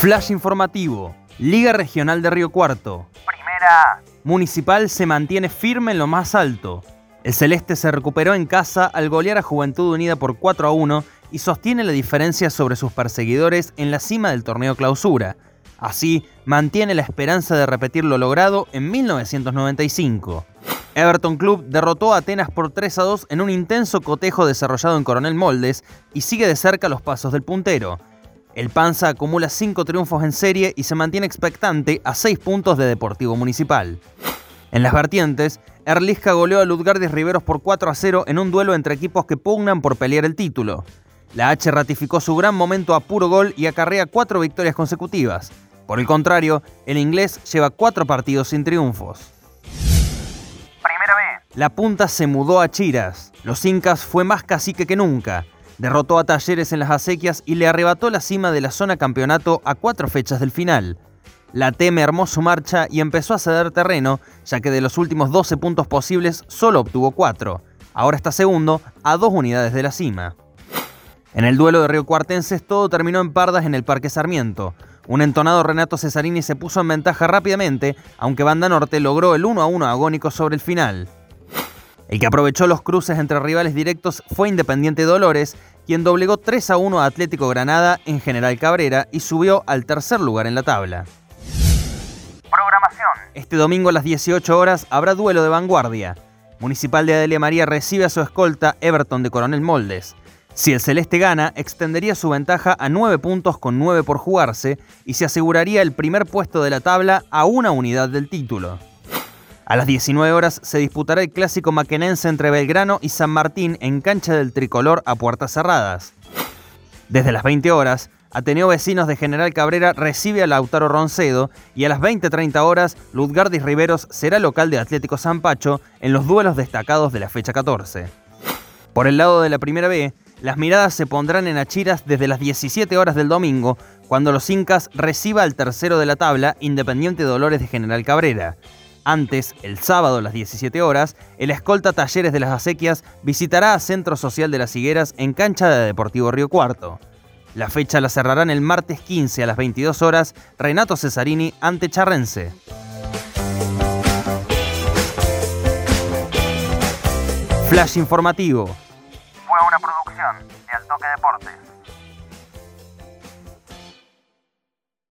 Flash informativo. Liga Regional de Río Cuarto. Primera. Municipal se mantiene firme en lo más alto. El Celeste se recuperó en casa al golear a Juventud Unida por 4 a 1 y sostiene la diferencia sobre sus perseguidores en la cima del torneo clausura. Así, mantiene la esperanza de repetir lo logrado en 1995. Everton Club derrotó a Atenas por 3 a 2 en un intenso cotejo desarrollado en Coronel Moldes y sigue de cerca los pasos del puntero. El Panza acumula 5 triunfos en serie y se mantiene expectante a 6 puntos de Deportivo Municipal. En las vertientes, Erlisca goleó a Ludgardis Riveros por 4 a 0 en un duelo entre equipos que pugnan por pelear el título. La H ratificó su gran momento a puro gol y acarrea cuatro victorias consecutivas. Por el contrario, el inglés lleva cuatro partidos sin triunfos. Primera vez. La punta se mudó a Chiras. Los Incas fue más cacique que nunca. Derrotó a Talleres en las acequias y le arrebató la cima de la zona campeonato a cuatro fechas del final. La Teme armó su marcha y empezó a ceder terreno, ya que de los últimos 12 puntos posibles solo obtuvo 4. Ahora está segundo, a dos unidades de la cima. En el duelo de Río Cuartenses todo terminó en pardas en el Parque Sarmiento. Un entonado Renato Cesarini se puso en ventaja rápidamente, aunque Banda Norte logró el 1 a 1 agónico sobre el final. El que aprovechó los cruces entre rivales directos fue Independiente Dolores, quien doblegó 3 a 1 a Atlético Granada en General Cabrera y subió al tercer lugar en la tabla. Programación. Este domingo a las 18 horas habrá duelo de vanguardia. Municipal de Adelia María recibe a su escolta Everton de Coronel Moldes. Si el Celeste gana, extendería su ventaja a 9 puntos con 9 por jugarse y se aseguraría el primer puesto de la tabla a una unidad del título. A las 19 horas se disputará el clásico maquenense entre Belgrano y San Martín en cancha del tricolor a puertas cerradas. Desde las 20 horas, Ateneo Vecinos de General Cabrera recibe a Lautaro Roncedo y a las 20.30 horas, Ludgardis Riveros será local de Atlético San Pacho en los duelos destacados de la fecha 14. Por el lado de la primera B, las miradas se pondrán en Achiras desde las 17 horas del domingo, cuando los Incas reciba al tercero de la tabla, Independiente Dolores de General Cabrera. Antes, el sábado a las 17 horas, el escolta Talleres de las Acequias visitará a Centro Social de las Higueras en cancha de Deportivo Río Cuarto. La fecha la cerrarán el martes 15 a las 22 horas Renato Cesarini ante Charrense. Flash informativo. Fue una producción de Altoque Deportes.